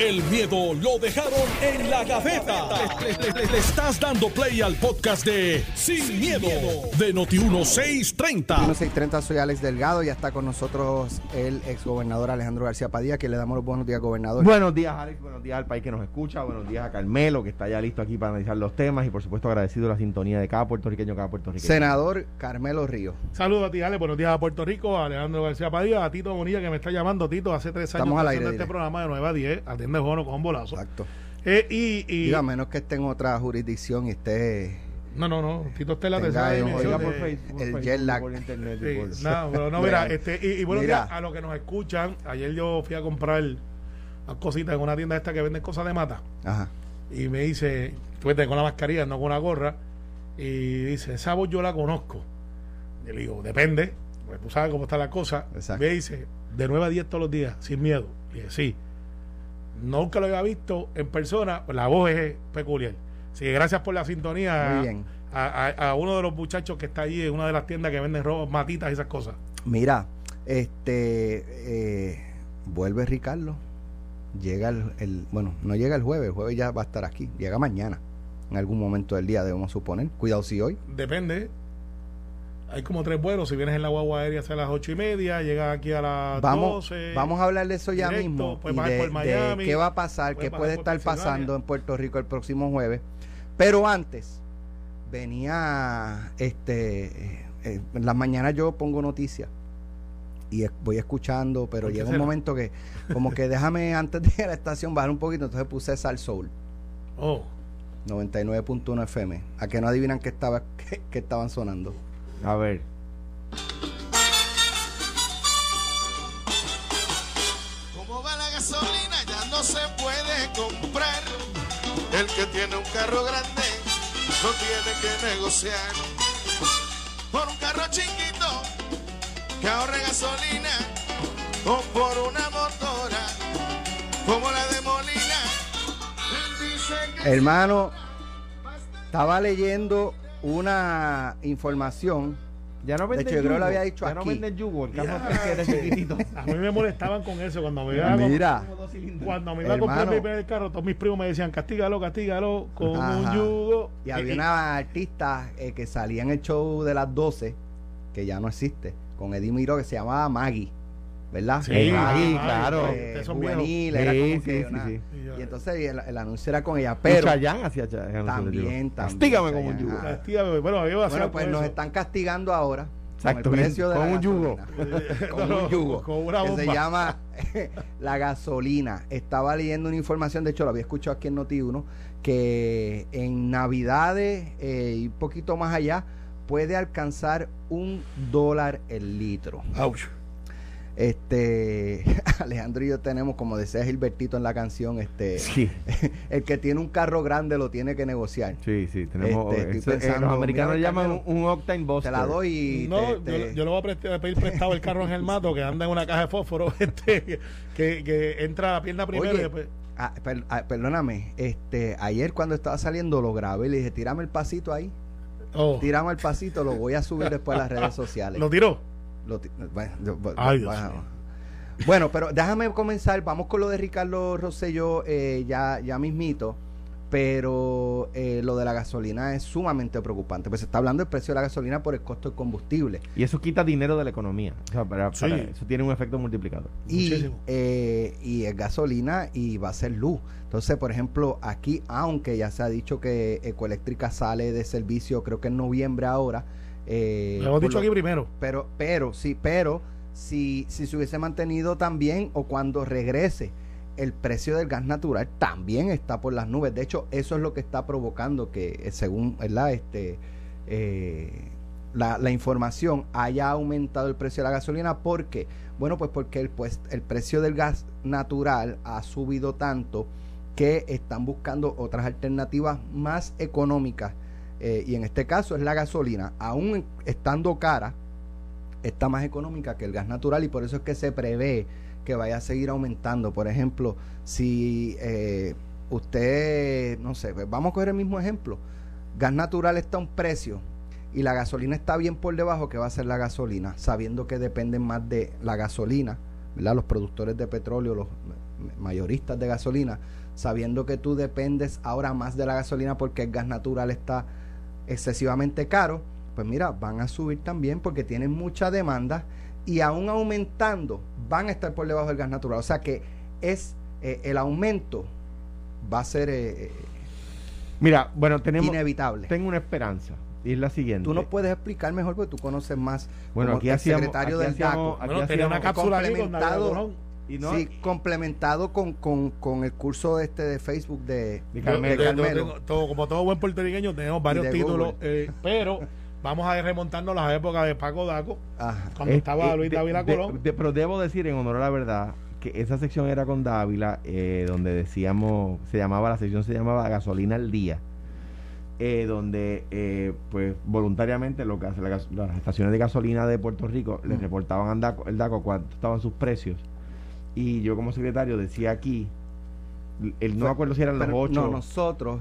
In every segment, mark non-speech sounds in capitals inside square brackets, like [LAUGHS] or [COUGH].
El miedo lo dejaron en la gaveta. Le, le- le estás dando play al podcast de Sin, miedo, de Noti1630. 1630, soy Alex Delgado, ya está con nosotros el exgobernador Alejandro García Padilla, que le damos los buenos días, gobernador. Buenos días, Alex. Buenos días al país que nos escucha. Buenos días a Carmelo, que está ya listo aquí para analizar los temas. Y por supuesto, agradecido la sintonía de cada puertorriqueño, cada puertorriqueño. Senador Carmelo Río. Saludos a ti, Ale. Buenos días a Puerto Rico, a Alejandro García Padilla, a Tito Bonilla, que me está llamando. Tito, hace tres años Estamos al aire, haciendo este programa de 9 a 10. Atiende Jono con un bolazo. Exacto. Eh, y, y- a menos que esté en otra jurisdicción y esté... No, no, no. Tito está en la tercera dimensión. Oiga de- por Facebook, el jet lag. por internet. y Sí, por- no, [LAUGHS] pero no, mira, este, y, y buenos mira. días a los que nos escuchan. Ayer yo fui a comprar unas cositas en una tienda esta que venden cosas de mata. Ajá. Y me dice, tú vete con la mascarilla, no con la gorra. Y dice, esa voz yo la conozco. Y le digo, depende, pues tú sabes cómo está la cosa. Exacto. Me dice, de 9 a 10 todos los días, sin miedo. Y dije, sí. Nunca lo había visto en persona, pues la voz es peculiar. Así que gracias por la sintonía Muy bien. A, a- a uno de los muchachos que está allí en una de las tiendas que venden robos, matitas y esas cosas. Mira, este... eh, vuelve Ricardo. Llega el, el- Bueno, no llega el jueves, el jueves ya va a estar aquí. Llega mañana, en algún momento del día, debemos suponer. Cuidado si hoy. Depende. Hay como tres vuelos. Si vienes en la guagua aérea hacia las ocho y media, llegas aquí a las Vamos, 12. vamos a hablar de eso ya directo, mismo. y de, por de Miami, qué va a pasar, qué puede estar pasando en Puerto Rico el próximo jueves. Pero antes, venía, este, eh, eh, en las mañanas yo pongo noticias y voy escuchando, pero ¿Por qué llega un momento que, como que [LAUGHS] déjame antes de ir a la estación bajar un poquito, entonces puse Sal Soul, Oh, 99.1 FM. A que no adivinan qué estaba, qué estaban sonando. A ver. Como va la gasolina ya no se puede comprar. El que tiene un carro grande no tiene que negociar. Por un carro chiquito que ahorre gasolina o por una motora como la de Molina. Hermano, estaba leyendo una información Ya no De venden hecho, yo creo que lo había dicho ya no aquí. venden yugo. El carro que era chiquitito. a mí me molestaban con eso cuando me iba a Mira, cilindros. Cuando me iba a comprar mi primer carro, todos mis primos me decían, castígalo, castígalo con Ajá. un yugo. Y había una artista eh, que salía en el show de las 12, que ya no existe, con Eddie Miro, que se llamaba Maggie, ¿verdad? Sí, Eh, Maggie, Maggie, claro. Son juvenil, era como Sí, que sí, una- sí, sí. Y entonces y el, el anuncio era con ella, Pero Chayanne hacía Chayanne, también, también. Castígame con un yugo. ajá. Castígame. Bueno, Bueno, pues nos eso. están castigando ahora Exacto, con el precio de con la un yugo. [LAUGHS] con No, un yugo con una que se bomba. llama [LAUGHS] la gasolina. Estaba leyendo una información, de hecho lo había escuchado aquí en Noti1, que en Navidades eh, y un poquito más allá puede alcanzar un dólar el litro. Ouch. Este [LAUGHS] Alejandro y yo tenemos, como decía Gilbertito en la canción, este Sí, [LAUGHS] el que tiene un carro grande lo tiene que negociar. sí, sí. Tenemos, Este, estoy eh, los americanos mira, llaman Carmelo, un, un Octane Buster. Te la doy y No, te- yo, te- yo le voy a, pedir prestado el carro en el mato que anda en una caja de fósforo [LAUGHS] este, que, que entra a la pierna primero Oye, y después. Ah, per- ah, perdóname, este, ayer cuando estaba saliendo lo grabé y le dije, tírame el pasito ahí, Oh, tírame el pasito, lo voy a subir después a las redes sociales. lo tiró. Lo bueno, Ay, pero déjame comenzar, vamos con lo de Ricardo Rosselló eh, ya, ya mismito, pero eh, lo de la gasolina es sumamente preocupante, pues se está hablando del precio de la gasolina por el costo del combustible. Y eso quita dinero de la economía. O sea, para- Sí. para- eso tiene un efecto multiplicador. y, eh, y es gasolina y va a ser luz. Entonces, por ejemplo, aquí, aunque ya se ha dicho que Ecoeléctrica sale de servicio, creo que en noviembre ahora. Eh, Lo hemos dicho lo- aquí primero. Pero, pero, sí, pero si, si se hubiese mantenido también o cuando regrese el precio del gas natural también está por las nubes. De hecho, eso es lo que está provocando que, eh, según ¿verdad? Este, eh, la, la información, haya aumentado el precio de la gasolina. ¿Por qué? Bueno, pues porque el, pues, el precio del gas natural ha subido tanto que están buscando otras alternativas más económicas. Eh, y en este caso es la gasolina, aún estando cara, está más económica que el gas natural y por eso es que se prevé que vaya a seguir aumentando. Por ejemplo, si eh, usted, no sé, pues vamos a coger el mismo ejemplo, gas natural está a un precio y la gasolina está bien por debajo, ¿qué va a ser la gasolina? Sabiendo que dependen más de la gasolina ¿verdad? los productores de petróleo, los mayoristas de gasolina, sabiendo que tú dependes ahora más de la gasolina porque el gas natural está excesivamente caro, pues mira, van a subir también porque tienen mucha demanda y aún aumentando van a estar por debajo del gas natural. O sea que es eh, el aumento va a ser eh, Mira, bueno, tenemos inevitable. tengo una esperanza y es la siguiente. Tú nos puedes explicar mejor porque tú conoces más Bueno, como aquí el hacíamos- secretario aquí del hacíamos- DACO. aquí Bueno, tenía una cápsula ahí con complementado. Y no, sí, complementado con, con, con el curso este de Facebook de, De Carmelo. tengo- todo- como todo buen puertorriqueño, tenemos varios títulos, eh, [LAUGHS] pero vamos a remontarnos a las épocas de Paco Daco, Ajá. cuando Eh, estaba eh, Luis de- Dávila Colón. de- pero debo decir, en honor a la verdad, que esa sección era con Dávila, eh, donde decíamos, se llamaba, la sección se llamaba Gasolina al Día, eh, donde, eh, pues, voluntariamente lo que hace la gas- las estaciones de gasolina de Puerto Rico les Mm. reportaban al DACO, el DACO cuánto estaban sus precios. Y yo, como secretario, decía aquí, el, no me acuerdo si eran los ocho. No, nosotros,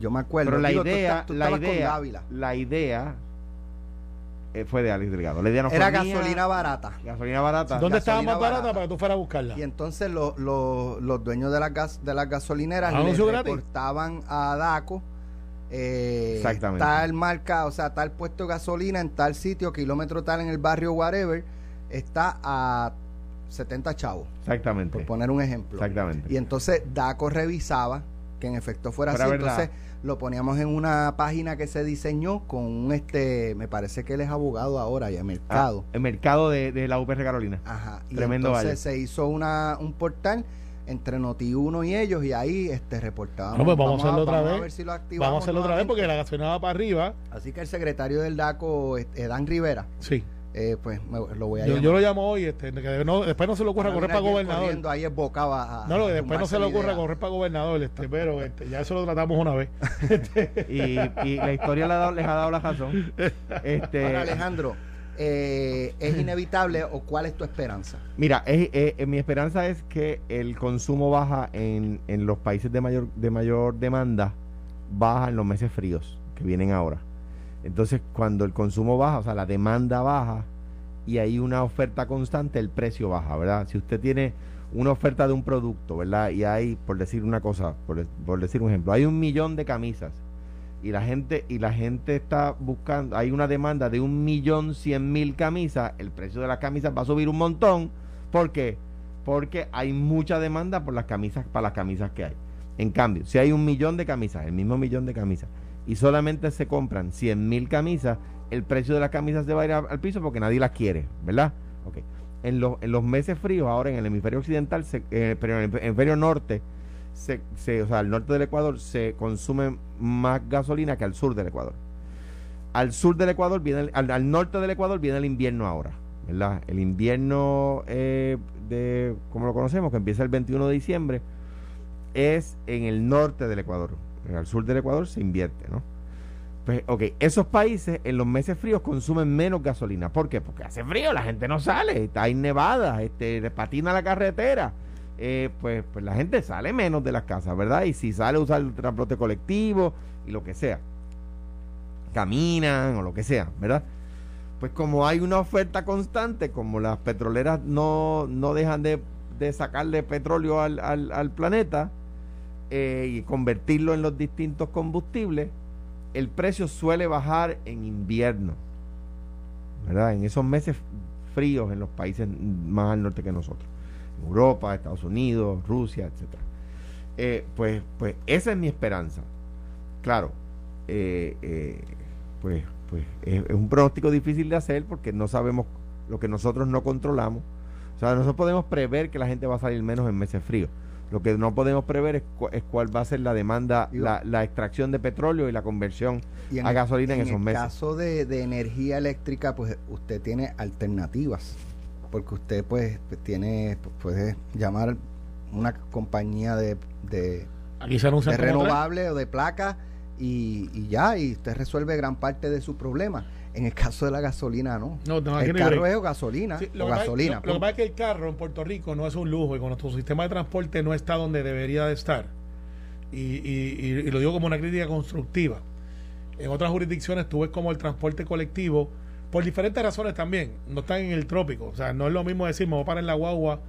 yo me acuerdo. pero la digo, idea, tú la estabas con idea, Dávila. la idea eh, fue de Alex Delgado. La idea no Era fue mía, gasolina barata. gasolina barata. ¿Dónde estaba gasolina más barata barata. para que tú fueras a buscarla? Y entonces lo- lo- los dueños de las, gas, de las gasolineras le reportaban a DACO eh, Exactamente. tal marca, o sea, tal puesto de gasolina en tal sitio, kilómetro tal en el barrio, whatever, está a 70 chavos, Exactamente. por poner un ejemplo. Exactamente. Y entonces DACO revisaba que en efecto fuera Fuera así. verdad. Entonces lo poníamos en una página que se diseñó con un este, me parece que él es abogado ahora, ya Ah, mercado. el mercado de, de la UPR Carolina. Ajá. Y Tremendo entonces valle. se hizo una, un portal entre Noti1 y ellos y ahí este reportábamos. No, pues vamos a hacerlo otra vamos vez. ver si lo activamos Vamos a hacerlo otra vez porque la gasolina va para arriba. Así que el secretario del DACO, este, Dan Rivera, Sí. Eh, pues me- lo voy a Yo, llamar. yo lo llamo hoy, este, que no- después no se le ocurra correr para gobernador. ahí a- a- No, no, después no se le ocurra idea. correr para gobernador, este, pero [LAUGHS] este, ya eso lo tratamos una vez. [LAUGHS] Y, y la historia le ha dado- les ha dado la razón. Este, Ahora, Alejandro, eh, ¿es inevitable o cuál es tu esperanza? mira, es- es- es- mi esperanza es que el consumo baja en, en los países de mayor, de mayor demanda, baja en los meses fríos que vienen ahora. Entonces, cuando el consumo baja, o sea, la demanda baja y hay una oferta constante, el precio baja, ¿verdad? Si usted tiene una oferta de un producto, ¿verdad? Y hay, por decir una cosa, por, decir un ejemplo, hay un millón de camisas y la gente y la gente está buscando, hay una demanda de un millón cien mil camisas, el precio de las camisas va a subir un montón. ¿Por qué? Porque hay mucha demanda por las camisas, para las camisas que hay. En cambio, si hay un millón de camisas, el mismo millón de camisas, y solamente se compran 100 mil camisas, el precio de las camisas se va a ir al piso porque nadie las quiere, ¿verdad? Ok. En, los en los meses fríos, ahora en el hemisferio occidental, eh, en el hemisferio norte, se, se- o sea, al norte del Ecuador se consume más gasolina que al sur del Ecuador. Al sur del Ecuador viene, el- al, al norte del Ecuador viene el invierno ahora, ¿verdad? El invierno eh, de, como lo conocemos, que empieza el 21 de diciembre, es en el norte del Ecuador. Al sur del Ecuador se invierte, ¿no? Pues, ok, esos países en los meses fríos consumen menos gasolina. ¿Por qué? Porque hace frío, la gente no sale, está hay nevadas, este, patina la carretera. Eh, pues, pues la gente sale menos de las casas, ¿verdad? Y si sale a usar el transporte colectivo y lo que sea, caminan o lo que sea, ¿verdad? Pues como hay una oferta constante, como las petroleras no, no dejan de, de sacarle petróleo al, al, al planeta eh, y convertirlo en los distintos combustibles, el precio suele bajar en invierno, ¿verdad? En esos meses fríos en los países más al norte que nosotros, Europa, Estados Unidos, Rusia, etcétera. Eh, pues, pues esa es mi esperanza. Claro, eh, eh, pues, pues es, es un pronóstico difícil de hacer porque no sabemos lo que nosotros no controlamos. O sea, nosotros podemos prever que la gente va a salir menos en meses fríos. Lo que no podemos prever es, cu- es cuál va a ser la demanda, la, la extracción de petróleo y la conversión Y a gasolina en, en esos el meses. caso de, de energía eléctrica, pues usted tiene alternativas, porque usted pues tiene, puede llamar una compañía de, de, Aquí se de renovable o de placa y, y ya, y usted resuelve gran parte de su problema. En el caso de la gasolina, no. No, no, aquí el carro break. es o gasolina, Sí, lo, o que pasa- gasolina. lo- lo que pasa es que el carro en Puerto Rico no es un lujo y con nuestro sistema de transporte no está donde debería de estar. Y, y- y- y lo digo como una crítica constructiva. En otras jurisdicciones tú ves como el transporte colectivo Por diferentes razones también. No están en el trópico. O sea, no es lo mismo decir, me voy a parar en la guagua,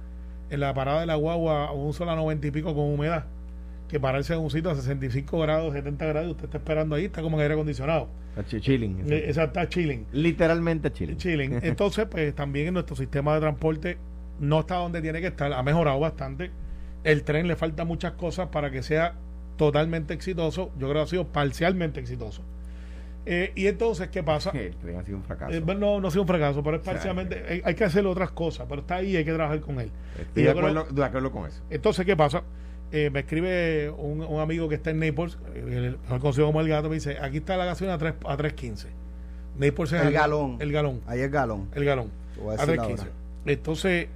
en la parada de la guagua, a un sol a 90 y pico con humedad, que pararse en un sitio a 65 grados, 70 grados, usted está esperando ahí, está como en aire acondicionado. Está ch- chilling. Eh, Esa está chilling. Literalmente chilling. chilling. [LAUGHS] Entonces, pues también en nuestro sistema de transporte no está donde tiene que estar, ha mejorado bastante. El tren le falta muchas cosas para que sea totalmente exitoso. Yo creo que ha sido parcialmente exitoso. Eh, y entonces, ¿qué pasa? [LAUGHS] El tren ha sido un fracaso. Eh, no, no ha sido un fracaso, pero es O sea, parcialmente. hay, hay que hacer otras cosas, pero está ahí y hay que trabajar con él. Estoy y de creo- acuerdo, de acuerdo con eso. Entonces, ¿qué pasa? Eh, me escribe un, un amigo que está en Naples, el, el conocido como el gato, me dice: aquí está la gasolina a 3 a 3.15. Naples es El galón. El galón. Ahí es galón. El galón. A A decir 3.15. ahora. Entonces,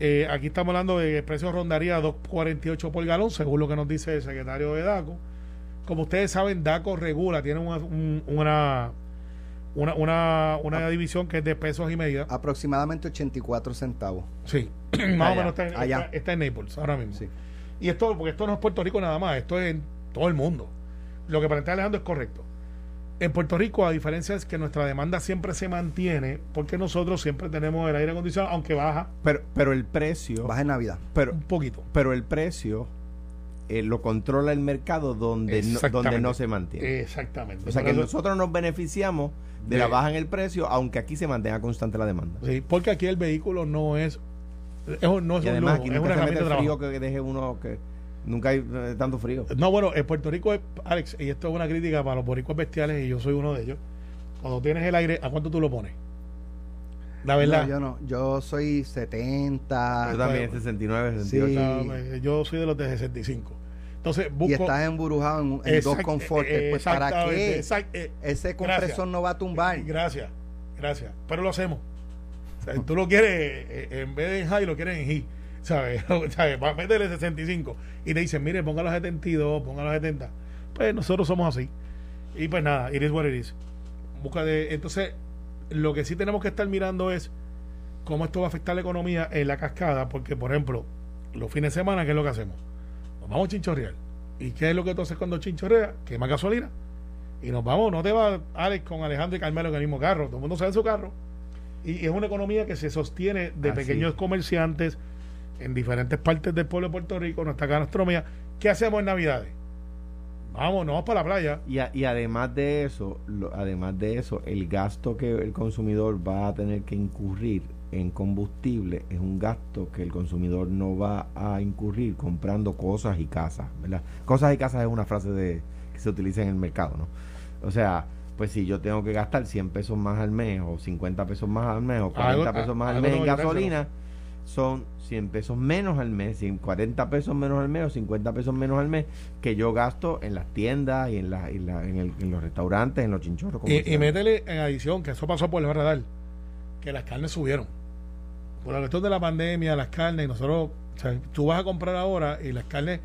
eh, aquí estamos hablando de que el precio rondaría 2.48 por galón, según lo que nos dice el secretario de DACO. Como ustedes saben, DACO regula, tiene una, un- una, una, una, una división que es de pesos y medidas. Aproximadamente 84 centavos. Sí, [CLEARS THROAT] más o menos está en, allá. está- está en Naples ahora mismo. Sí. Y esto, porque esto no es Puerto Rico nada más, esto es en todo el mundo. Lo que plantea Alejandro es correcto. En Puerto Rico, a diferencia es que nuestra demanda siempre se mantiene, porque nosotros siempre tenemos el aire acondicionado, aunque baja Pero, pero el precio. Baja en Navidad. Pero, un poquito. pero el precio eh, lo controla el mercado donde no, donde no se mantiene. Exactamente. o sea que eso- nosotros nos beneficiamos de, De- la baja en el precio, aunque aquí se mantenga constante la demanda. Sí, porque aquí el vehículo no es, es un- no es Y un además lujo, aquí es una herramienta de frío que deje uno que nunca hay eh, tanto frío. No, bueno, en Puerto Rico, es- Alex, y esto es una crítica para los boricuas bestiales, y yo soy uno de ellos. Cuando tienes el aire, ¿a cuánto tú lo pones? La verdad. No, yo no. Yo soy 70. Yo también, 69, 68. Sí. Eh, yo soy de los de 65. Entonces, busco. Y estás emburujado en, en dos confortes. eh, Pues ¿para qué? exact- eh, Ese Gracias. compresor no va a tumbar. Gracias, gracias. Pero lo hacemos. Sea, tú lo quieres, eh, en vez de en high, lo quieres en he. ¿Sabes? [LAUGHS] ¿Sabes? Va a meterle 65. Y te dicen, mire, ponga los 72, ponga los 70. Pues nosotros somos así. Y pues nada, it is what it is. Busca de, entonces, lo que sí tenemos que estar mirando es cómo esto va a afectar la economía en la cascada, porque, por ejemplo, los fines de semana, ¿qué es lo que hacemos? Nos vamos a chinchorrear. ¿Y qué es lo que tú haces cuando chinchorreas? Quema gasolina. Y nos vamos, no te vas, Alex, con Alejandro y Carmelo en el mismo carro. Todo el mundo sale en su carro. Y es una economía que se sostiene de Así. pequeños comerciantes en diferentes partes del pueblo de Puerto Rico, nuestra gastronomía. ¿Qué hacemos en Navidades? Vamos, nos vamos para la playa. Y, a- y además de eso, lo- además de eso, el gasto que el consumidor va a tener que incurrir en combustible es un gasto que el consumidor no va a incurrir comprando cosas y casas, ¿verdad? Cosas y casas es una frase de que se utiliza en el mercado, ¿no? O sea, pues si yo tengo que gastar 100 pesos más al mes o 50 pesos más al mes o 40 Algo- pesos más al mes en gasolina, son 100 pesos menos al mes, 100, 40 pesos menos al mes o 50 pesos menos al mes que yo gasto en las tiendas y en, la, en, la- en el- en los restaurantes, en los chinchorros. como Y, y métele en adición, que eso pasó por el radar, que las carnes subieron. Por la cuestión de la pandemia, las carnes, y nosotros, o sea, tú vas a comprar ahora y las carnes,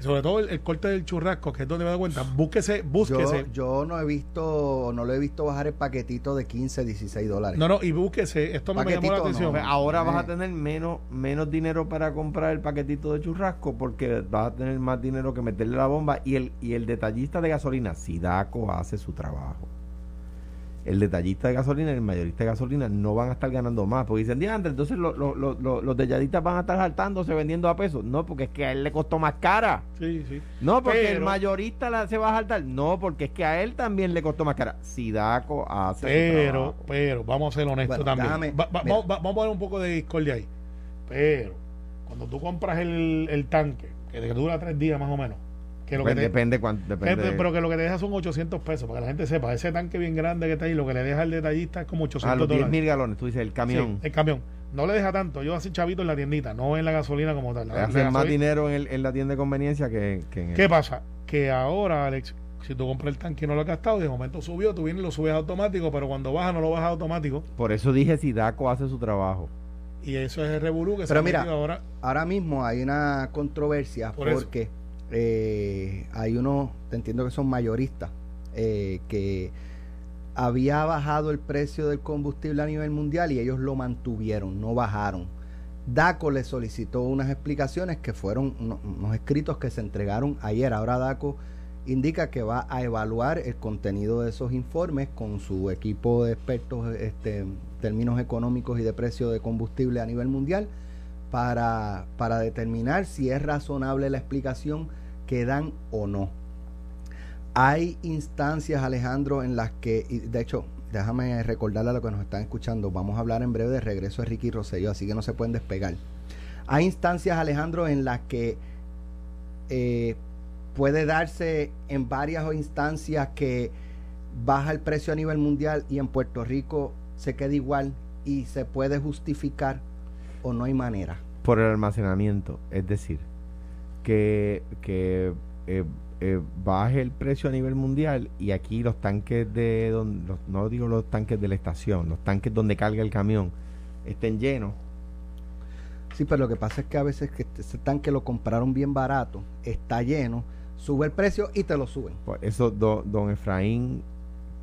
sobre todo el, el corte del churrasco, que es donde me doy cuenta, búsquese, búsquese. yo no he visto, no lo he visto bajar el paquetito de 15, 16 dólares. No, no, y búsquese, esto me llamó la Paquetito, atención. No. ahora vas Eh. a tener menos, menos dinero para comprar el paquetito de churrasco porque vas a tener más dinero que meterle la bomba y el, y el detallista de gasolina, Sidaco hace su trabajo. El detallista de gasolina y el mayorista de gasolina no van a estar ganando más porque dicen, diantre, entonces lo- lo- lo- lo- los detallistas van a estar saltándose vendiendo a pesos. No, porque es que a él le costó más cara. Sí, sí. No, porque el mayorista la, se va a saltar. No, porque es que a él también le costó más cara. Sidaco hace Pero, pero, vamos a ser honestos Bueno, también. déjame- Va- va- mira. vamos, va- vamos a poner un poco de discordia ahí. Pero, cuando tú compras el, el tanque, que te dura tres días más o menos, que lo que Depende, te, depende cuánto. Depende pero que lo que te deja son 800 pesos, para que la gente sepa. Ese tanque bien grande que está ahí, lo que le deja el detallista es como 800 a los 10 dólares. mil galones, tú dices, el camión. Sí, el camión. No le deja tanto. Yo hacen chavito en la tiendita, no en la gasolina como tal. La- la Hacen más dinero en, el- en la tienda de conveniencia que, que en el- ¿Qué pasa? Que ahora, Alex, si tú compras el tanque y no lo has gastado, de momento subió, tú vienes y lo subes automático, pero cuando baja no lo bajas automático. Por eso dije si Daco hace su trabajo. Y eso es el revolú que se Pero ha mira, metido ahora. Ahora mismo hay una controversia Por eso. Eh, hay unos, te entiendo que son mayoristas, eh, que había bajado el precio del combustible a nivel mundial y ellos lo mantuvieron, no bajaron. DACO le solicitó unas explicaciones que fueron uno- unos escritos que se entregaron ayer. Ahora DACO indica que va a evaluar el contenido de esos informes con su equipo de expertos este, en términos económicos y de precio de combustible a nivel mundial para, para determinar si es razonable la explicación que dan o no. Hay instancias, Alejandro, en las que, de hecho, déjame recordarle a los que nos están escuchando, vamos a hablar en breve de regreso de Ricky Rosselló, así que no se pueden despegar. Hay instancias, Alejandro, en las que eh, puede darse en varias instancias que baja el precio a nivel mundial y en Puerto Rico se queda igual y se puede justificar o no hay manera. Por el almacenamiento, es decir, que, que eh, eh, baje el precio a nivel mundial y aquí los tanques de, donde, no digo los tanques de la estación, los tanques donde carga el camión estén llenos. Sí, pero lo que pasa es que a veces que ese tanque lo compraron bien barato, está lleno, sube el precio y te lo suben. Pues eso, don Efraín,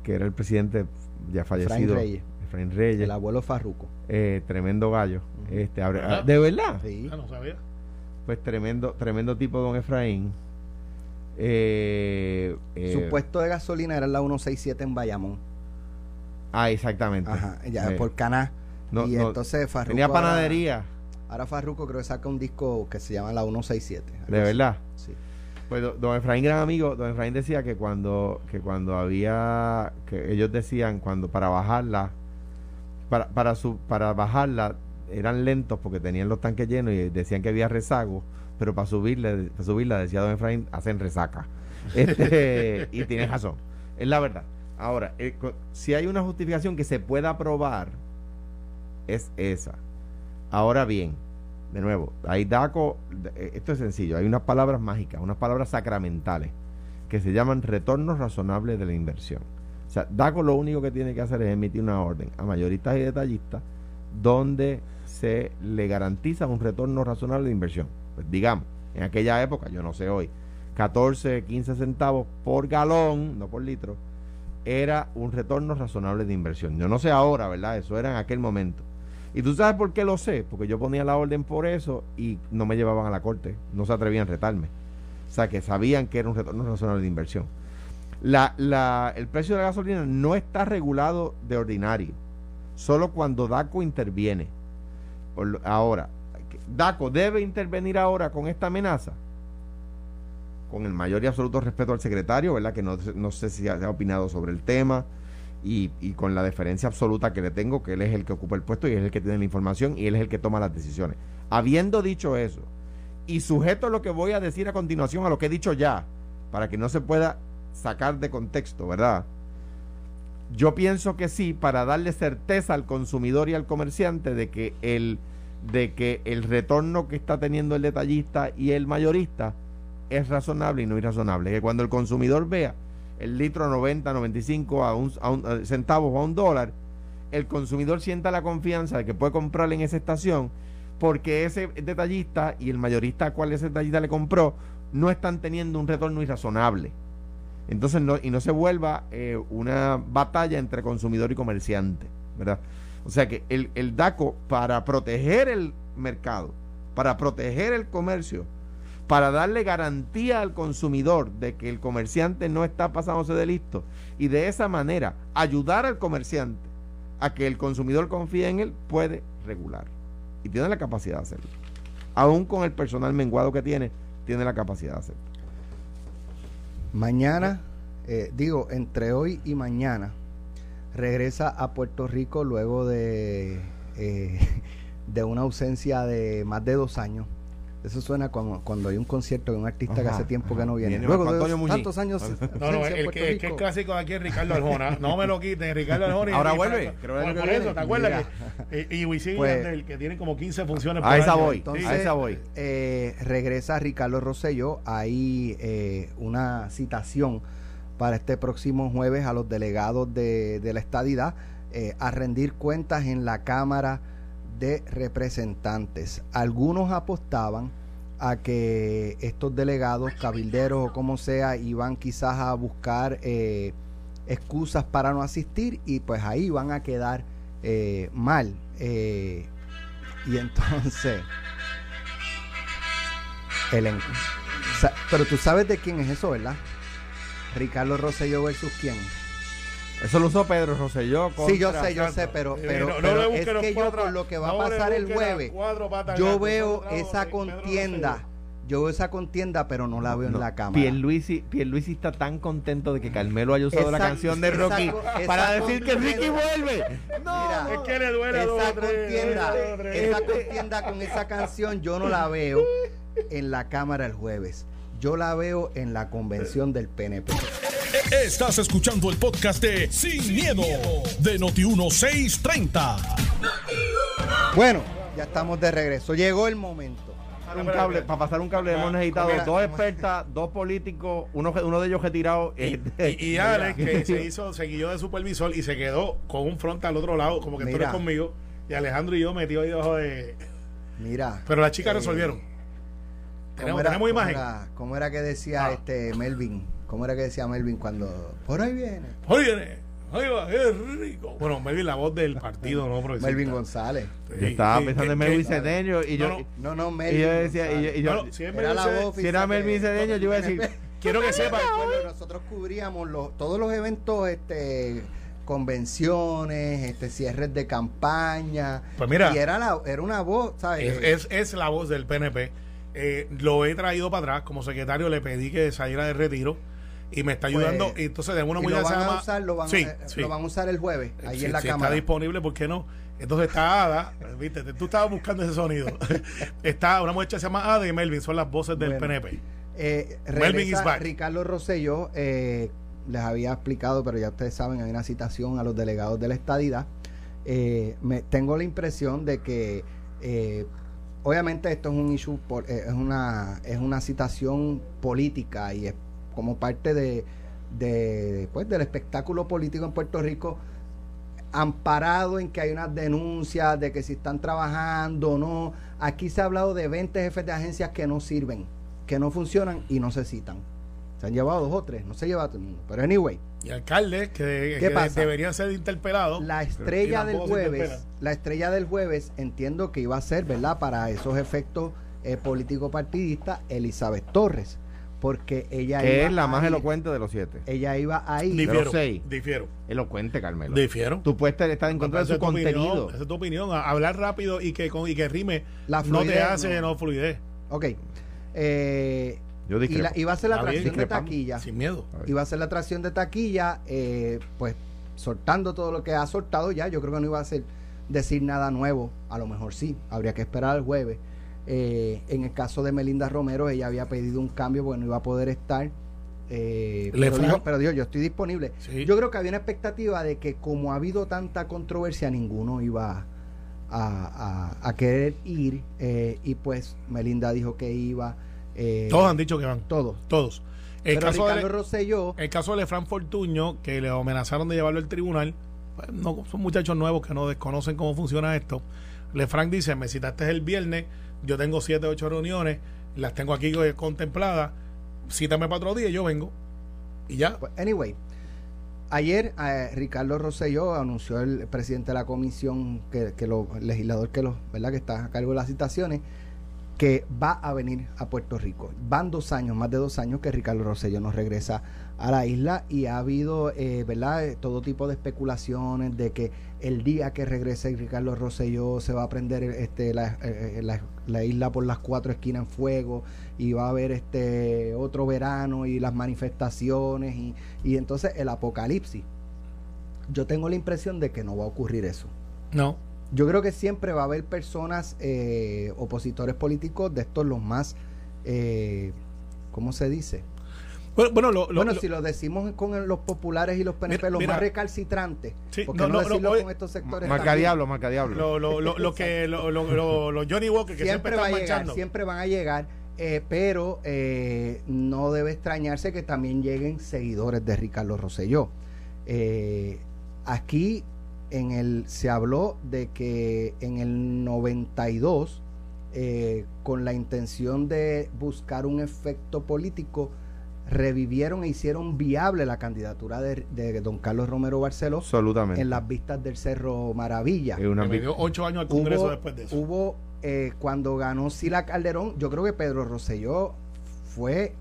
que era el presidente ya fallecido, Efraín Reyes, el abuelo Farruco, eh, tremendo gallo, este, de verdad, sí. Ah, no sabía. Pues tremendo, tremendo tipo don Efraín. Eh, eh, Su puesto de gasolina era la 167 en Bayamón. Ah, exactamente. Ajá, ya, por Caná. y entonces Farruco. Tenía panadería. Ahora, Farruco creo que saca un disco que se llama la 167. ¿De verdad? Sí. Pues don Efraín, gran amigo, don Efraín decía que cuando, que cuando había, que ellos decían cuando para bajarla, para, para, su, para bajarla eran lentos porque tenían los tanques llenos y decían que había rezago, pero para subirle, para subirla, decía don Efraín, hacen resaca. [LAUGHS] Este, y tiene razón, es la verdad. Ahora, eh, si hay una justificación que se pueda probar, es esa. Ahora bien, de nuevo, hay DACO, eh, esto es sencillo, hay unas palabras mágicas, unas palabras sacramentales que se llaman retorno razonable de la inversión. O sea, DACO lo único que tiene que hacer es emitir una orden a mayoristas y detallistas donde se le garantiza un retorno razonable de inversión. Pues digamos, en aquella época, yo no sé hoy, 14, 15 centavos por galón, no por litro, era un retorno razonable de inversión. Yo no sé ahora, ¿verdad? Eso era en aquel momento. Y tú sabes por qué lo sé, porque yo ponía la orden por eso y no me llevaban a la corte, no se atrevían a retarme. O sea, que sabían que era un retorno razonable de inversión. La, la, el precio de la gasolina no está regulado de ordinario, solo cuando DACO interviene. Ahora, DACO debe intervenir ahora con esta amenaza, con el mayor y absoluto respeto al secretario, ¿verdad? Que no, sé si ha opinado sobre el tema y, con la deferencia absoluta que le tengo, que él es el que ocupa el puesto y es el que tiene la información y él es el que toma las decisiones. Habiendo dicho eso, y sujeto a lo que voy a decir a continuación, a lo que he dicho ya, para que no se pueda sacar de contexto, ¿verdad? Yo pienso que sí, para darle certeza al consumidor y al comerciante de que el, de que el retorno que está teniendo el detallista y el mayorista es razonable y no irrazonable. Que cuando el consumidor vea el litro a 90, 95 a un, a un centavos o a un dólar, el consumidor sienta la confianza de que puede comprarle en esa estación porque ese detallista y el mayorista a cual ese detallista le compró no están teniendo un retorno irrazonable. Entonces, no, y no se vuelva eh, una batalla entre consumidor y comerciante, ¿verdad? O sea que el, el DACO, para proteger el mercado, para proteger el comercio, para darle garantía al consumidor de que el comerciante no está pasándose de listo y de esa manera ayudar al comerciante a que el consumidor confíe en él, puede regular. Y tiene la capacidad de hacerlo. Aún con el personal menguado que tiene, tiene la capacidad de hacerlo. Mañana, eh, digo, entre hoy y mañana, regresa a Puerto Rico luego de, eh, [LAUGHS] de una ausencia de más de dos años eso suena como cuando hay un concierto de un artista que hace tiempo que no viene. Luego de tantos años. No, no, el, que, es clásico de aquí es Ricardo Arjona. No me lo quiten, Ricardo Arjona. Ahora vuelve. por, eso, ¿te acuerdas? Que, y Wisin pues, el que tiene como 15 funciones por A esa voy. a esa voy. Eh, regresa Ricardo Rosselló. Hay eh, una citación para este próximo jueves a los delegados de, de la estadidad eh, a rendir cuentas en la Cámara de representantes. Algunos apostaban a que estos delegados, cabilderos o como sea, iban quizás a buscar eh, excusas para no asistir y pues ahí van a quedar eh, mal. Eh, y entonces, el, pero tú sabes de quién es eso, ¿verdad? Ricardo Rosselló versus quién. Eso lo usó Pedro Rosselló. Sí, yo sé, yo sé, pero, pero, no- no pero le es que yo con lo que va no a pasar el jueves, yo veo esa contienda, yo veo esa contienda, pero no la veo en la cámara. Pierluisi, Pierluisi está tan contento de que Carmelo haya usado la canción de Rocky esa para decir que Ricky vuelve. Mira, Es que le duele esa contienda, esa contienda con esa canción yo no la veo en la cámara el jueves. Yo la veo en la convención del PNP. Estás escuchando el podcast de Sin, miedo, de Noti1630. Bueno, ya estamos de regreso. Llegó el momento. Pasar un cable, para pasar un cable hemos Ah, necesitado mira. dos expertas, dos políticos, uno, uno de ellos retirado. eh, Y, y [LAUGHS] Alex, que se [LAUGHS] hizo, se guió de supervisor y se quedó con un front al otro lado, como que tú Mira. eres conmigo. Y Alejandro y yo metido ahí debajo de. Mira. Pero las chicas eh, resolvieron. ¿Cómo Tenemos, era, tenemos cómo imagen. era- cómo era que decía Ah. este Melvin? ¿Cómo era que decía Melvin cuando por ahí viene? Oye, ahí va, qué rico. Bueno, Melvin, la voz del partido, ¿no? Progresista. Melvin González. Sí, yo estaba sí, pensando en Melvin Cedeño y yo, No, no. No, no, y Melvin. yo decía, y yo, y yo- No, no, si es Era la Melvin voz si era Melvin Cedeño, yo iba a decir, Quiero que sepa. Recuerdo, nosotros cubríamos los, todos los eventos, este convenciones, este cierres de campaña. Pues mira. y era la, era una voz, ¿sabes? Es, es, es la voz del PNP. Eh, lo he traído para atrás. Como secretario le pedí que saliera de retiro y me está ayudando. Pues, y entonces de una y muy lo van a usar, lo van, Sí, eh, sí. lo van a usar el jueves, ahí Si- en la cámara. está disponible, ¿por qué no? Entonces está Ada, [LAUGHS] viste, tú estabas buscando ese sonido. [LAUGHS] está una muchacha que se llama Ada y Melvin, son las voces del Bueno. PNP. Eh, Melvin is back. Ricardo Rosselló, eh, les había explicado, pero ya ustedes saben, hay una citación a los delegados de la estadidad. Eh, me, tengo la impresión de que, eh, obviamente, esto es un issue, por- eh, es, una, es una citación política y es como parte de, de, pues, del espectáculo político en Puerto Rico amparado en que hay unas denuncias de que si están trabajando o no. Aquí se ha hablado de 20 jefes de agencias que no sirven, que no funcionan y no se citan. Se han llevado dos o tres, no se lleva a todo el mundo. Pero anyway, Y alcaldes que, ¿Qué que pasa? deberían ser interpelados. la estrella del jueves, la estrella del jueves entiendo que iba a ser, ¿verdad? Para esos efectos eh, político partidistas, Elizabeth Torres, porque ella que iba es la más ir- elocuente de los siete. Ella iba a ir. Difiero, los seis. difiero, Elocuente, Carmelo. difiero. Tú puedes estar en contra de su es tu opinión, contenido. Esa es tu opinión. Hablar rápido y que, con- y que rime La no te fluidez, hace no. no, fluidez. Ok. Eh, Yo y la- iba a ser la atracción de taquilla. Sin miedo. iba a ser la atracción de taquilla, eh, pues soltando todo lo que ha soltado ya, yo creo que no iba a ser decir nada nuevo, a lo mejor sí, habría que esperar al jueves. Eh, en el caso de Melinda Romero, ella había pedido un cambio porque no iba a poder estar. eh, pero, dijo, pero dijo, yo estoy disponible. Sí. Yo creo que había una expectativa de que como ha habido tanta controversia, ninguno iba a, a- a querer ir. eh, y pues Melinda dijo que iba. eh, Todos han dicho que van. todos. Todos. El Pero caso, Ricardo de, Rosselló el caso de Fran Fortuño, que le amenazaron de llevarlo al tribunal, pues, no, son muchachos nuevos que no desconocen cómo funciona esto. Lefranc dice, me citaste el viernes, yo tengo siete, ocho reuniones, las tengo aquí eh, contempladas, cítame para otro día y yo vengo. Y ya. Pues, anyway, ayer eh, Ricardo Rosselló anunció el presidente de la comisión, que, que lo, el legislador que, lo, ¿verdad? que está a cargo de las citaciones, que va a venir a Puerto Rico. Van dos años, más de dos años que Ricardo Rosselló nos regresa a la isla y ha habido, eh, ¿verdad?, Eh, todo tipo de especulaciones de que el día que regrese Ricardo Rosselló se va a prender este, la, eh, la- la isla por las cuatro esquinas en fuego y va a haber este otro verano y las manifestaciones y, y entonces el apocalipsis. Yo tengo la impresión de que no va a ocurrir eso. No. Yo creo que siempre va a haber personas, eh, opositores políticos, de estos los más, eh, ¿cómo se dice? Bueno, bueno, lo, lo- bueno, lo- si lo decimos con los populares y los PNP, Mira, los mira. más recalcitrantes, Sí, ¿por qué no, no, no, decirlo oye, con estos sectores? Marca también? diablo, marca diablo. lo, lo, lo, lo que lo, lo, lo- lo Johnny Walker que siempre, siempre va a están llegar, manchando. siempre van a llegar, eh, pero eh, no debe extrañarse que también lleguen seguidores de Ricardo Rosselló. Eh, aquí en el se habló de que en el 92, eh, con la intención de buscar un efecto político, revivieron e hicieron viable la candidatura de, de don Carlos Romero Barceló Absolutamente. en las vistas del Cerro Maravilla Es una Me dio ocho años al Congreso hubo, después de eso. hubo, eh, cuando ganó Sila Calderón, yo creo que Pedro Rosselló fue,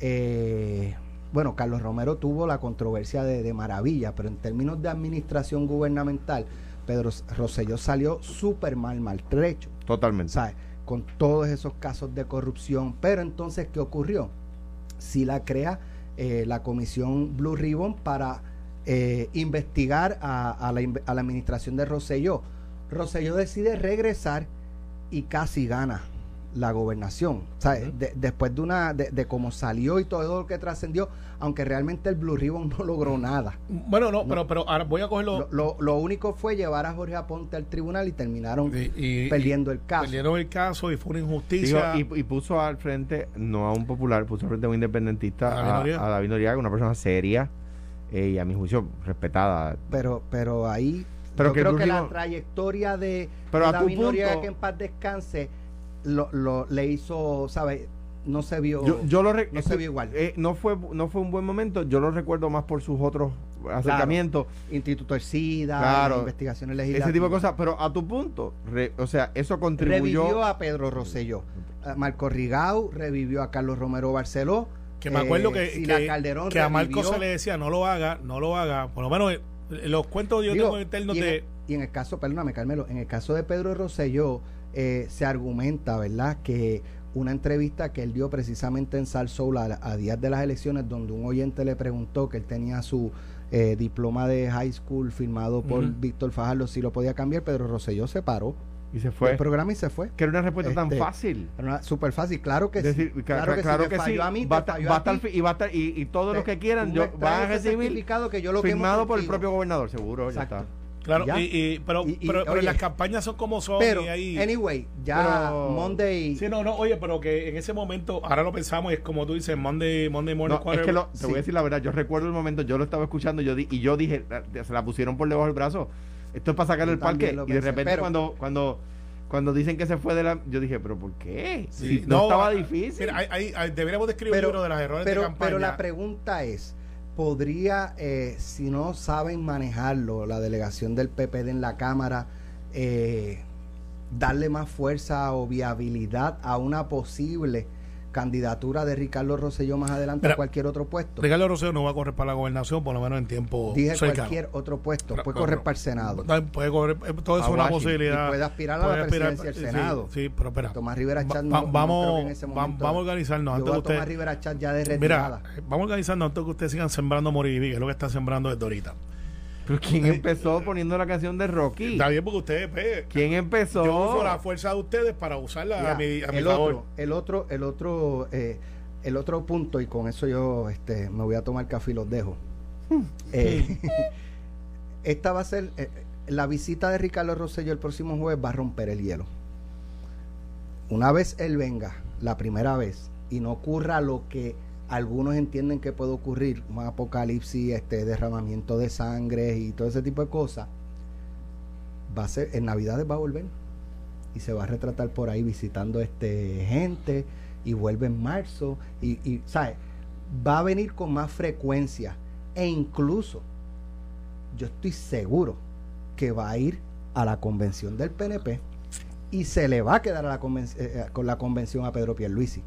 eh, bueno, Carlos Romero tuvo la controversia de, de maravilla, pero en términos de administración gubernamental, Pedro Rosselló salió súper mal, maltrecho. Totalmente. ¿sabes? Con todos esos casos de corrupción. Pero entonces, ¿qué ocurrió? Si la crea eh, la comisión Blue Ribbon para eh, investigar a, la, a la administración de Rosselló. Rosselló decide regresar y casi gana la gobernación. ¿sabes? De- después de una de, de cómo salió y todo lo que trascendió, aunque realmente el Blue Ribbon [LAUGHS] no logró nada. Bueno, no, pero, pero ahora voy a cogerlo. Lo, lo- lo único fue llevar a Jorge Aponte al tribunal y terminaron y- y- perdiendo el caso. Perdieron el caso y fue una Digo, injusticia. y, y puso al frente, no a un popular, puso al frente a un independentista, A David a, David Noriega, una persona seria eh, y a mi juicio respetada. pero pero ahí Pero yo que creo que la trayectoria de, Pero de David Noriega que en paz descanse lo, lo- le hizo sabes no se vio Yo, yo lo no se que, vio igual. eh, no fue no fue un buen momento. Yo lo recuerdo más por sus otros acercamientos, Instituto del SIDA Claro. investigaciones legislativas ese tipo de cosas. Pero a tu punto, re- o sea, eso contribuyó. revivió a Pedro Rosselló a Marco Rigau revivió a Carlos Romero Barceló que me acuerdo eh, que, Sila que, Calderón que a Marco se le decía no lo haga, no lo haga. Por lo menos eh, los cuentos yo Digo, tengo internos y, en de. el, y en el caso, perdóname, Carmelo, en el caso de Pedro Rosselló, eh, se argumenta, ¿verdad?, que una entrevista que él dio precisamente en Sal Soul a, a días de las elecciones, donde un oyente le preguntó que él tenía su eh, diploma de high school firmado por. Víctor Fajardo, si lo podía cambiar, Pedro Rosselló se paró y se fue. programa y se fue. Que era una respuesta tan Este, fácil. Súper fácil, claro que Decir, sí. Claro que, claro que sí, falló a mí, va, a estar y va a estar y, y todos los que quieran yo, van a recibir que yo lo firmado por el propio gobernador seguro ya está Claro, y, y- pero, Y- pero, pero oye, las campañas son como son. Pero, y ahí, anyway, ya Pero- Monday... Sí, no, no, oye, pero que en ese momento, ahora lo pensamos, y es como tú dices, Monday, Monday Morning No, es que lo, te Sí. voy a decir la verdad, yo recuerdo el momento, yo lo estaba escuchando y yo, di- y yo dije, "La- se la pusieron por debajo del brazo. Esto es para sacarle Yo el parque. Y de repente pero- cuando, cuando, cuando dicen que se fue de la... Yo dije, pero ¿por qué? Sí, Si no, estaba ah, difícil. Mira, hay- hay- hay- deberíamos de escribir Pero- un libro de los errores pero, de campaña. pero la pregunta es, ¿podría, eh, si no saben manejarlo, la delegación del PPD en la Cámara, eh, darle más fuerza o viabilidad a una posible candidatura de Ricardo Rosselló más adelante Mira, a cualquier otro puesto? Ricardo Rosero no va a correr para la gobernación, por lo menos en tiempo Dije cercano. cualquier otro puesto, puede pero- correr para el Senado. Puede correr, eh, todo es una Washington. posibilidad. Y puede aspirar a la presidencia del Senado. Sí, pero espera. Tomás Rivera Chat va- no, no vamos, que en ese momento- vamos a organizarnos antes de usted. Rivera Chat ya de retirada. Mira, vamos a organizarnos antes que ustedes sigan sembrando Moribibi, que es lo que está sembrando desde ahorita. Pero ¿quién empezó poniendo la canción de Rocky? Está bien porque ustedes, pues, ¿Quién empezó? yo uso la fuerza de ustedes para usarla Ya, a mi, a mi el favor. otro, el otro, el otro, eh, el otro punto, y con eso yo este, me voy a tomar café y los dejo. Eh, [LAUGHS] esta va a ser, eh, la visita de Ricardo Rosselló el próximo jueves va a romper el hielo. Una vez él venga, la primera vez, y no ocurra lo que algunos entienden que puede ocurrir, un apocalipsis, este derramamiento de sangre y todo ese tipo de cosas, va a ser, en Navidades va a volver y se va a retratar por ahí visitando este gente y vuelve en marzo y, ¿sabes? va a venir con más frecuencia e incluso yo estoy seguro que va a ir a la convención del PNP y se le va a quedar a la eh, eh, con la convención a Pedro Pierluisi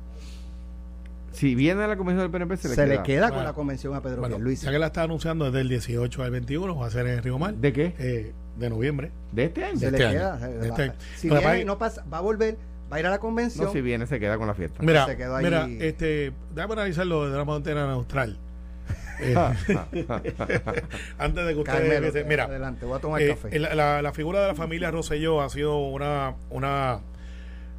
Si viene a la convención del PNP, se, se, le le queda. queda con la convención a Pedro Bueno, Pierluisi ya que la está anunciando desde el 18 al 21, va a ser en Río Mar, ¿De qué? eh, de noviembre. ¿De este año? se de le este año, queda de este año. si Lo viene y no pasa va a volver va a ir a la convención No, si viene, se queda con la fiesta. Mira, se quedó ahí. mira, este, déjame analizarlo desde la montaña neutral. [LAUGHS] Eh, [LAUGHS] antes de que ustedes Carmelo, mira, adelante voy a tomar eh, café la, la- la figura de la familia Rosselló ha sido una, una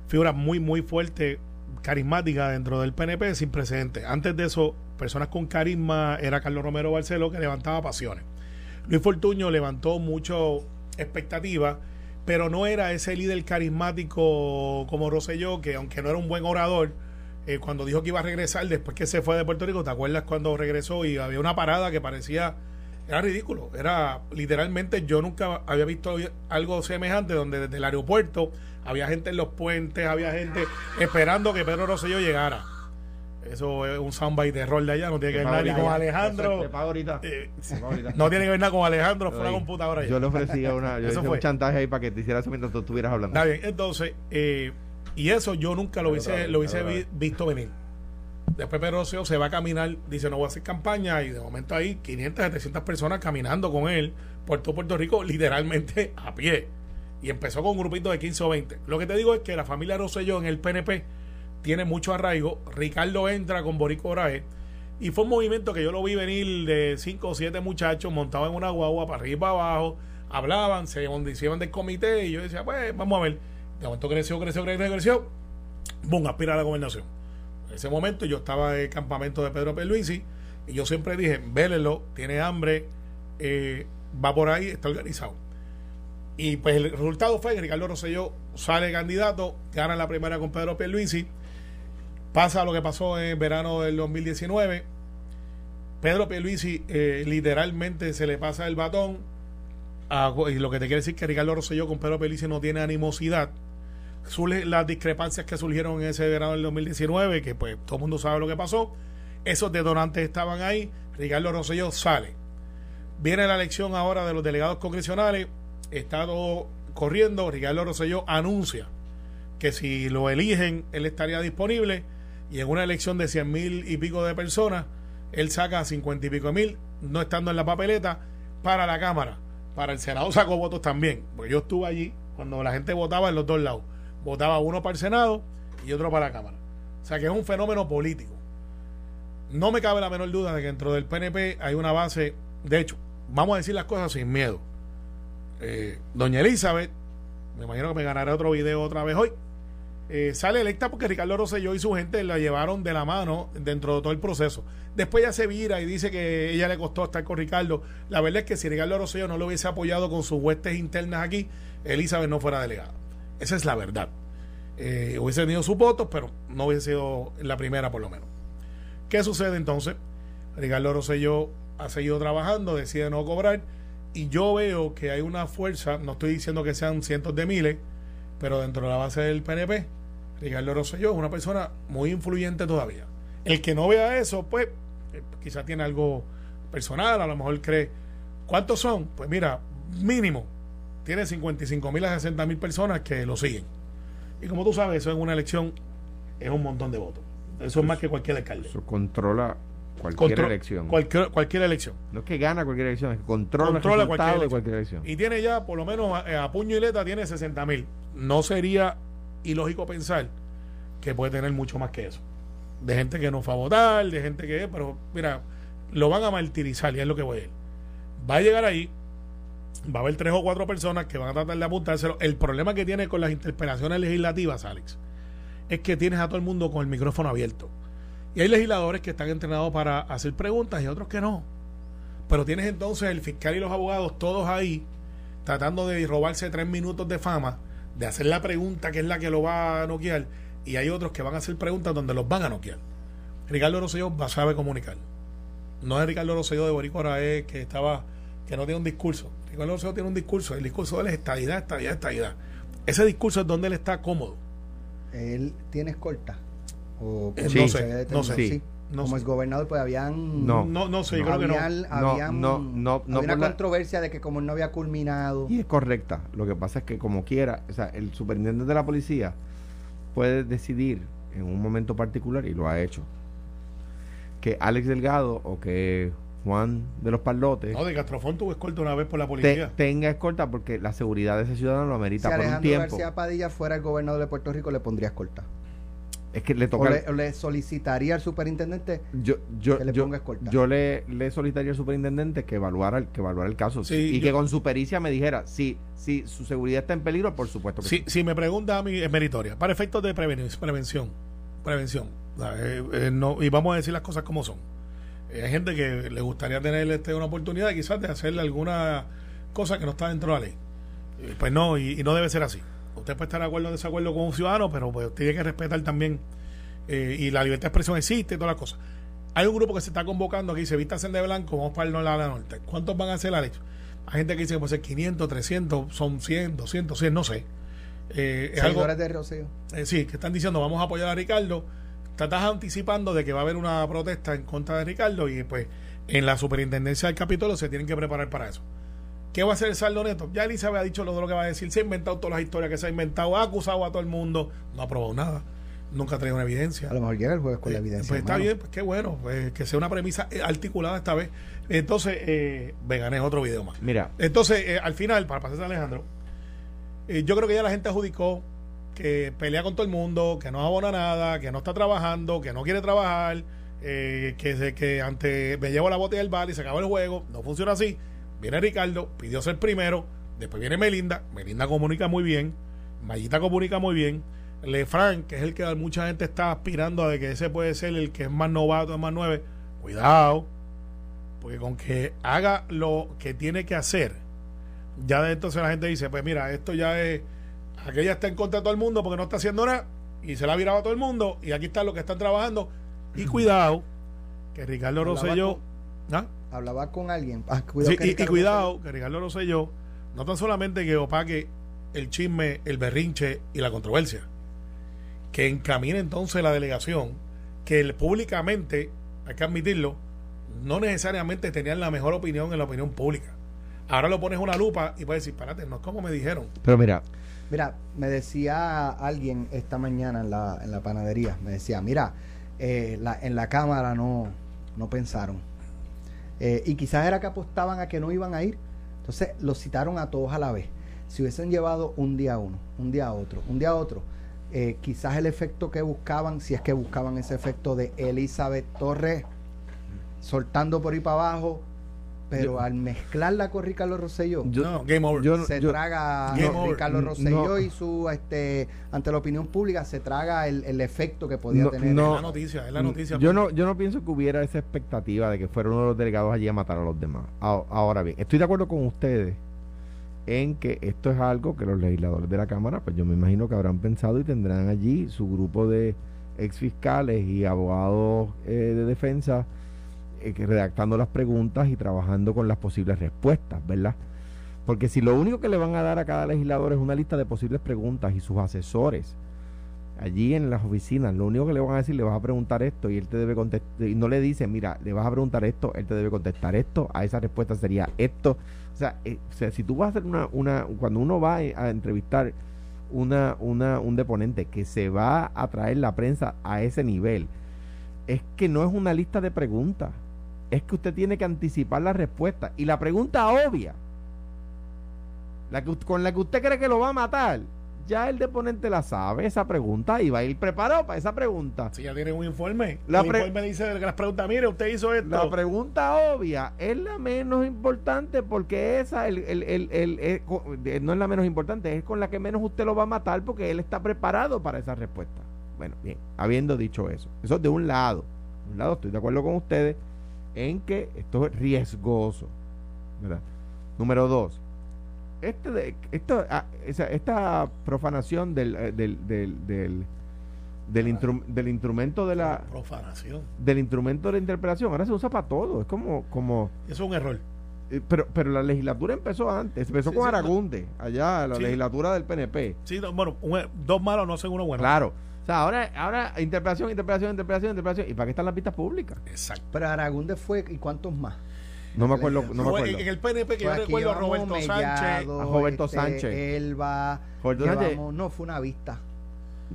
figura muy, muy fuerte, carismática dentro del PNP sin precedentes. Antes de eso, personas con carisma era Carlos Romero Barceló que levantaba pasiones. Luis Fortuño levantó mucho expectativa, pero no era ese líder carismático como Rosselló, que aunque no era un buen orador, eh, cuando dijo que iba a regresar después que se fue de Puerto Rico, ¿te acuerdas cuando regresó y había una parada que parecía era ridículo. Era literalmente, yo nunca había visto algo semejante donde desde el aeropuerto había gente en los puentes, había gente esperando que Pedro Rosselló llegara. Eso es un soundbite de rol de allá, no tiene que ver nada ni con Alejandro. Eh, [LAUGHS] no tiene que ver nada con Alejandro, fue una computadora. Yo le ofrecía una, yo [LAUGHS] Eso hice fue. un chantaje ahí para que te hiciera eso mientras tú estuvieras hablando. Está bien, entonces, eh, y eso yo nunca lo hubiese, lo hubiese vi- visto venir. Después Pedro Rosselló se va a caminar, dice no voy a hacer campaña y de momento hay 500, 700 personas caminando con él por todo Puerto Rico, literalmente a pie. Y empezó con un grupito de 15 o 20. Lo que te digo es que la familia Rosselló en el PNP tiene mucho arraigo. Ricardo entra con Borico Oraje y fue un movimiento que yo lo vi venir de 5 o 7 muchachos montados en una guagua para arriba y para abajo, hablaban, se hicieron del comité y yo decía, pues vamos a ver. De momento creció, creció, creció, creció. Boom, aspira a la gobernación. En ese momento yo estaba en el campamento de Pedro Luisi y yo siempre dije, vélelo, tiene hambre, eh, va por ahí, está organizado. Y pues el resultado fue que Ricardo Rosselló sale candidato, gana la primera con Pedro Luisi pasa lo que pasó en verano del 2019. Pedro Pierluisi eh, literalmente se le pasa el batón. y lo que te quiere decir que Ricardo Rosselló con Pedro Pierluisi no tiene animosidad las discrepancias que surgieron en ese verano del 2019, que pues todo el mundo sabe lo que pasó. Esos detonantes estaban ahí. Ricardo Rosselló sale. Viene la elección ahora de los delegados congresionales. Está todo corriendo. Ricardo Rosselló anuncia que si lo eligen, él estaría disponible. Y en una elección de 100 mil y pico de personas, él saca 50 y pico mil, no estando en la papeleta, para la Cámara. Para el Senado sacó votos también. Porque yo estuve allí cuando la gente votaba en los dos lados votaba uno para el Senado y otro para la Cámara. O sea que es un fenómeno político. No me cabe la menor duda de que dentro del PNP hay una base, de hecho, vamos a decir las cosas sin miedo. Eh, doña Elizabeth, me imagino que me ganará otro video otra vez hoy, eh, sale electa porque Ricardo Rosselló y su gente la llevaron de la mano dentro de todo el proceso. Después ya se vira y dice que ella le costó estar con Ricardo. La verdad es que si Ricardo Rosselló no lo hubiese apoyado con sus huestes internas aquí, Elizabeth no fuera delegada. Esa es la verdad. Eh, hubiese tenido sus votos, pero no hubiese sido la primera por lo menos. ¿Qué sucede entonces? Ricardo Rosselló ha seguido trabajando, decide no cobrar y yo veo que hay una fuerza, no estoy diciendo que sean cientos de miles, pero dentro de la base del PNP, Ricardo Rosselló es una persona muy influyente todavía. El que no vea eso, pues eh, quizás tiene algo personal, a lo mejor cree, ¿cuántos son? Pues mira, mínimo tiene 55 mil a 60 mil personas que lo siguen. Y como tú sabes, eso en una elección es un montón de votos. Eso es más que cualquier alcalde. Eso controla cualquier elección. Cualquier, cualquier elección. No es que gana cualquier elección, es que controla, el resultado cualquier de cualquier elección. Y tiene ya, por lo menos a, puño y letra, tiene 60 mil. No sería ilógico pensar que puede tener mucho más que eso. De gente que no fue a votar, de gente que... Pero mira, lo van a martirizar y es lo que voy a ir. Va a llegar ahí, va a haber tres o cuatro personas que van a tratar de apuntárselo. El problema que tiene con las interpelaciones legislativas, Alex, es que tienes a todo el mundo con el micrófono abierto. Y hay legisladores que están entrenados para hacer preguntas y otros que no. Pero tienes entonces el fiscal y los abogados todos ahí tratando de robarse tres minutos de fama, de hacer la pregunta que es la que lo va a noquear. Y hay otros que van a hacer preguntas donde los van a noquear. Ricardo Rosselló sabe comunicar. No es Ricardo Rosselló de Boricua que estaba que no tiene un discurso. Ricardo Rosselló tiene un discurso. El discurso de él es estadidad, estadidad, estadidad. Ese discurso es donde él está cómodo. ¿Él tiene escolta? O eh, no sé, no sé. Como es gobernador, pues habían. No, no, no sé, yo creo que no. Habían, no, no, no, había una controversia de que como él no había culminado. Y es correcta. Lo que pasa es que, como quiera, o sea, el superintendente de la policía puede decidir en un momento particular, y lo ha hecho, que Alex Delgado o que Juan de los Palotes. No, de Castrofón tuvo escolta una vez por la policía. tenga escolta porque la seguridad de ese ciudadano lo amerita por un tiempo. García Padilla fuera el gobernador de Puerto Rico, le pondría escolta. Es que le toca. O le, solicitaría al superintendente yo, yo, que le ponga escolta. Yo le, le solicitaría al superintendente que evaluara el, que evaluara el caso. y que con su pericia me dijera si, si su seguridad está en peligro, por supuesto que sí. Si me pregunta a mí, es meritoria. Para efectos de prevención. Prevención. Eh, eh, no, y vamos a decir las cosas como son hay gente que le gustaría tener este, una oportunidad quizás de hacerle alguna cosa que no está dentro de la ley. Eh, pues no, y, no debe ser así. Usted puede estar de acuerdo o desacuerdo con un ciudadano, pero pues tiene que respetar también, eh, y la libertad de expresión existe, todas las cosas. Hay un grupo que se está convocando aquí, se vistan de blanco, vamos para el norte, la norte. ¿Cuántos van a hacer la ley? Hay gente que dice que puede ser 500, 300, son 100, 200, 100, no sé. Eh, es algo, de Rocío. Eh, sí, que están diciendo vamos a apoyar a Ricardo estás anticipando de que va a haber una protesta en contra de Ricardo y pues en la superintendencia del Capitolio se tienen que preparar para eso. ¿Qué va a hacer el saldo neto? Ya Elizabeth ha dicho lo de lo que va a decir, se ha inventado todas las historias que se ha inventado, ha acusado a todo el mundo, no ha aprobado nada. nunca trae una evidencia. A lo mejor llega el jueves con la Eh, evidencia. Pues está bien, pues qué bueno, pues, que sea una premisa eh, articulada esta vez. Entonces, eh, vegan es otro video más. Mira, Entonces, eh, al final, para pasarse a Alejandro, eh, yo creo que ya la gente adjudicó que pelea con todo el mundo, que no abona nada, que no está trabajando, que no quiere trabajar, eh, que, que ante me llevo la botella del bar y se acabó el juego. No funciona así. Viene Ricardo, pidió ser primero, después viene Melinda, Melinda comunica muy bien, Mayita comunica muy bien. Lefranc, que es el que mucha gente está aspirando a de que ese puede ser el que es más novato, es más nueve. Cuidado, porque con que haga lo que tiene que hacer, ya de entonces la gente dice, pues mira, esto ya es, aquella está en contra de todo el mundo porque no está haciendo nada y se la ha virado a todo el mundo y aquí están los que están trabajando. Y [CLEARS THROAT] cuidado, que Ricardo Rosselló, ¿ah? Hablaba con alguien. Ah, cuidado Sí, que y, cuidado, que Ricardo Rosselló, no tan solamente que opaque el chisme, el berrinche y la controversia, que encamine entonces la delegación, que él públicamente, hay que admitirlo, no necesariamente tenían la mejor opinión en la opinión pública. Ahora lo pones una lupa y puedes decir, espérate, no es como me dijeron. pero mira, Mira, me decía alguien esta mañana en la, en la panadería, me decía, mira, eh, la- en la Cámara no, no pensaron. Eh, y quizás era que apostaban a que no iban a ir. Entonces los citaron a todos a la vez. Si hubiesen llevado un día a uno, un día a otro, un día a otro, eh, quizás el efecto que buscaban, si es que buscaban ese efecto de Elizabeth Torres soltando por ahí para abajo, pero Yo- al mezclarla con Ricardo Rosselló, yo, no, game over. yo no- se yo- traga Game no, over. Ricardo No. Rosselló y su este ante la opinión pública se traga el, el efecto que podía No, tener no. es la noticia, es la noticia. Yo no, yo no pienso que hubiera esa expectativa de que fuera uno de los delegados allí a matar a los demás. Ahora, ahora bien, estoy de acuerdo con ustedes en que esto es algo que los legisladores de la Cámara, pues yo me imagino que habrán pensado y tendrán allí su grupo de ex fiscales y abogados eh, de defensa redactando las preguntas y trabajando con las posibles respuestas, ¿verdad? Porque si lo único que le van a dar a cada legislador es una lista de posibles preguntas y sus asesores, allí en las oficinas, lo único que le van a decir, le vas a preguntar esto y él te debe contestar, y no le dicen, mira, le vas a preguntar esto, él te debe contestar esto, a esa respuesta sería esto. O sea, eh, o sea si tú vas a hacer una, una, cuando uno va a entrevistar una, una, un deponente que se va a traer la prensa a ese nivel, es que no es una lista de preguntas, es que usted tiene que anticipar la respuesta. Y la pregunta obvia, la que, con la que usted cree que lo va a matar, ya el deponente la sabe, esa pregunta, y va a ir preparado para esa pregunta. Si ya tienen un informe, La el informe dice que las preguntas, mire, usted hizo esto. La pregunta obvia es la menos importante porque esa el, el- el- no es la menos importante, es con la que menos usted lo va a matar porque él está preparado para esa respuesta. Bueno, bien, habiendo dicho eso, eso es de un lado. De un lado estoy de acuerdo con ustedes en que esto es riesgoso. ¿verdad? Número dos, este de, esto, ah, esa- esta profanación del, eh, del, del, del, del, instru- del instrumento de la Profanación. del instrumento de la interpelación ahora se usa para todo es como como Eso es un error. eh, pero pero la legislatura empezó antes empezó Sí, con sí, Aragunde allá la Sí. legislatura del PNP Sí, no, bueno, un- dos malos no hacen uno bueno. claro o sea ahora ahora interpelación interpelación interpelación interpelación y para qué están las vistas públicas Exacto. Pero Aragunde fue, ¿y cuántos más? no me acuerdo no me Fue acuerdo en, el PNP que yo recuerdo a Roberto Sánchez. A Roberto este, Sánchez. Elba. Roberto Sánchez- no, fue una vista.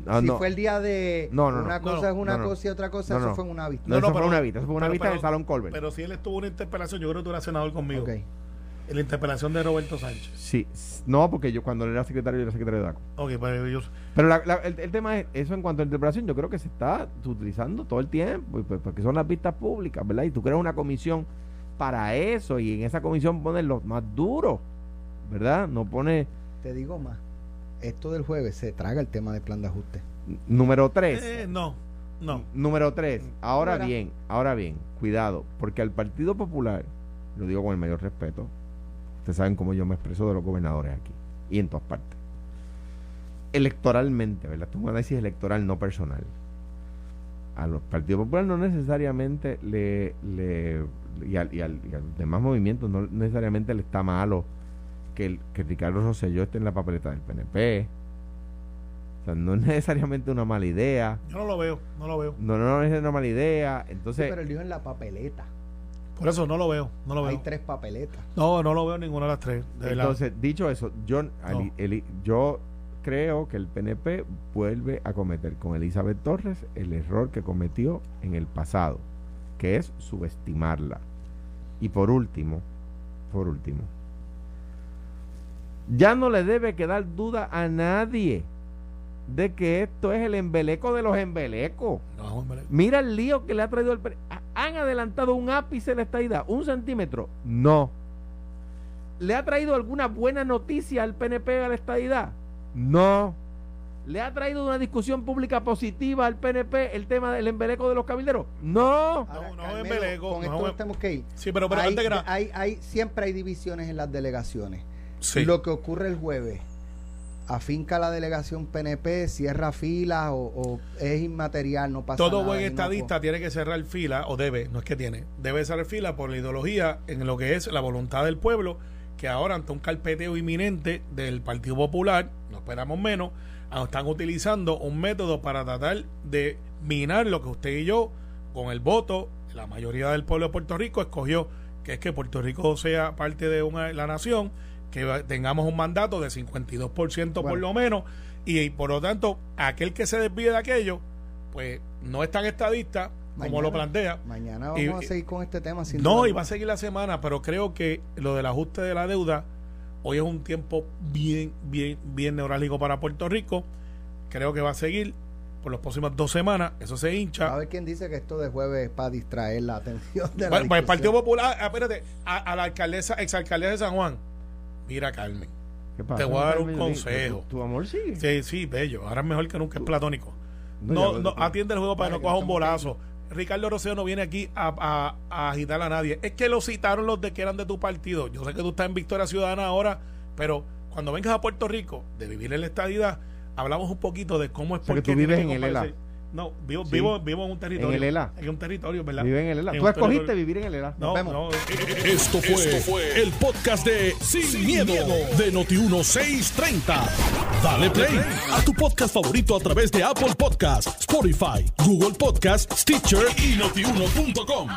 Ah, si no. fue el día de No, no, no. una No, cosa no, es una cosa y otra cosa, No, eso no. fue una vista. no, No, no, eso fue una vista eso fue una pero- vista pero- en el Salón Colbert Pero si él estuvo en una interpelación, yo creo que tú eras senador conmigo. Ok. La interpelación de Roberto Sánchez. sí no porque yo cuando él era secretario yo era secretario de DACO Ok, pues yo. Pero la- la- el, el tema es, eso en cuanto a interpretación, yo creo que se está utilizando todo el tiempo, y pues, porque son las vistas públicas, ¿verdad? Y tú creas una comisión para eso, y en esa comisión pones los más duros, ¿verdad? No pone Te digo más. Esto del jueves se traga el tema del plan de ajuste. número tres. Eh, no, no. Número tres. Ahora bien, ahora bien, cuidado, porque al Partido Popular, lo digo con el mayor respeto, ustedes saben cómo yo me expreso de los gobernadores aquí y en todas partes. Electoralmente, ¿verdad? Esto es un análisis electoral, no personal. A los Partido Popular no necesariamente le, le y, al, y, al, y a los demás movimientos no necesariamente le está malo que, el, que Ricardo Rosselló esté en la papeleta del PNP. O sea, no es necesariamente una mala idea. Yo no lo veo, no lo veo. No, no, no es una mala idea. Sí, Entonces, pero él dijo en la papeleta. Por eso no lo veo, no lo Hay veo. tres papeletas. No, no lo veo ninguna de las tres. De verdad. entonces dicho eso, yo, ali- eli- yo creo que el PNP vuelve a cometer con Elizabeth Torres el error que cometió en el pasado, que es subestimarla. Y por último, por último, ya no le debe quedar duda a nadie de que esto es el embeleco de los embelecos. No. Mira el lío que le ha traído el... pre- ¿Han adelantado un ápice de la estadidad? ¿Un centímetro? No. ¿Le ha traído alguna buena noticia al PNP a la estadidad? No. ¿Le ha traído una discusión pública positiva al PNP el tema del embeleco de los cabilderos? No. Ahora, no es Carmelo, embeleco, Con no esto es- tenemos que ir. Sí, pero, pero hay, antes que hay- siempre hay divisiones en las delegaciones. Sí. Lo que ocurre el jueves, afinca la delegación PNP, cierra filas o, o es inmaterial, no pasa Todo nada. buen y no estadista tiene que cerrar fila, o debe, no es que tiene, debe cerrar fila por la ideología en lo que es la voluntad del pueblo, que ahora ante un carpeteo inminente del Partido Popular, no esperamos menos, ah, están utilizando un método para tratar de minar lo que usted y yo, con el voto, la mayoría del pueblo de Puerto Rico escogió, que es que Puerto Rico sea parte de una, la nación, que tengamos un mandato de 52% por Bueno. lo menos, y, y por lo tanto, aquel que se desvíe de aquello, pues no es tan estadista como lo plantea. Mañana Y- vamos a seguir con este tema. Sin No, duda y va a seguir la semana, pero creo que lo del ajuste de la deuda, hoy es un tiempo bien, bien, bien neurálgico para Puerto Rico. Creo que va a seguir por las próximas dos semanas. Eso se A hincha. ver quién dice que esto de jueves es para distraer la atención de la Bueno, pues el Partido. Popular, ah, espérate, a, a la alcaldesa, exalcaldesa de San Juan. Mira, Carmen. ¿Qué pasa, Te voy a dar un consejo. ¿Tu, tu amor sigue? Sí, sí, bello. Ahora es mejor que nunca, es platónico. No, No, atiende el juego para que no coja un bolazo. Ricardo Rocío no viene aquí a, a- a agitar a nadie. Es que lo citaron los de que eran de tu partido. Yo sé que tú estás en Victoria Ciudadana ahora, pero cuando vengas a Puerto Rico de vivir en la estadidad, hablamos un poquito de cómo es sea, que porque tú vives en el ELA. No, vivo, Sí. vivo, vivo en un territorio. ¿En el ELA? En un territorio, ¿verdad? Vive en el ELA. En Tú escogiste territorio- vivir en el ELA. No, vemos. no. Esto fue, el podcast de Sin, miedo, de Noti1630. Dale play a tu podcast favorito a través de Apple Podcasts, Spotify, Google Podcasts, Stitcher y notiuno.com.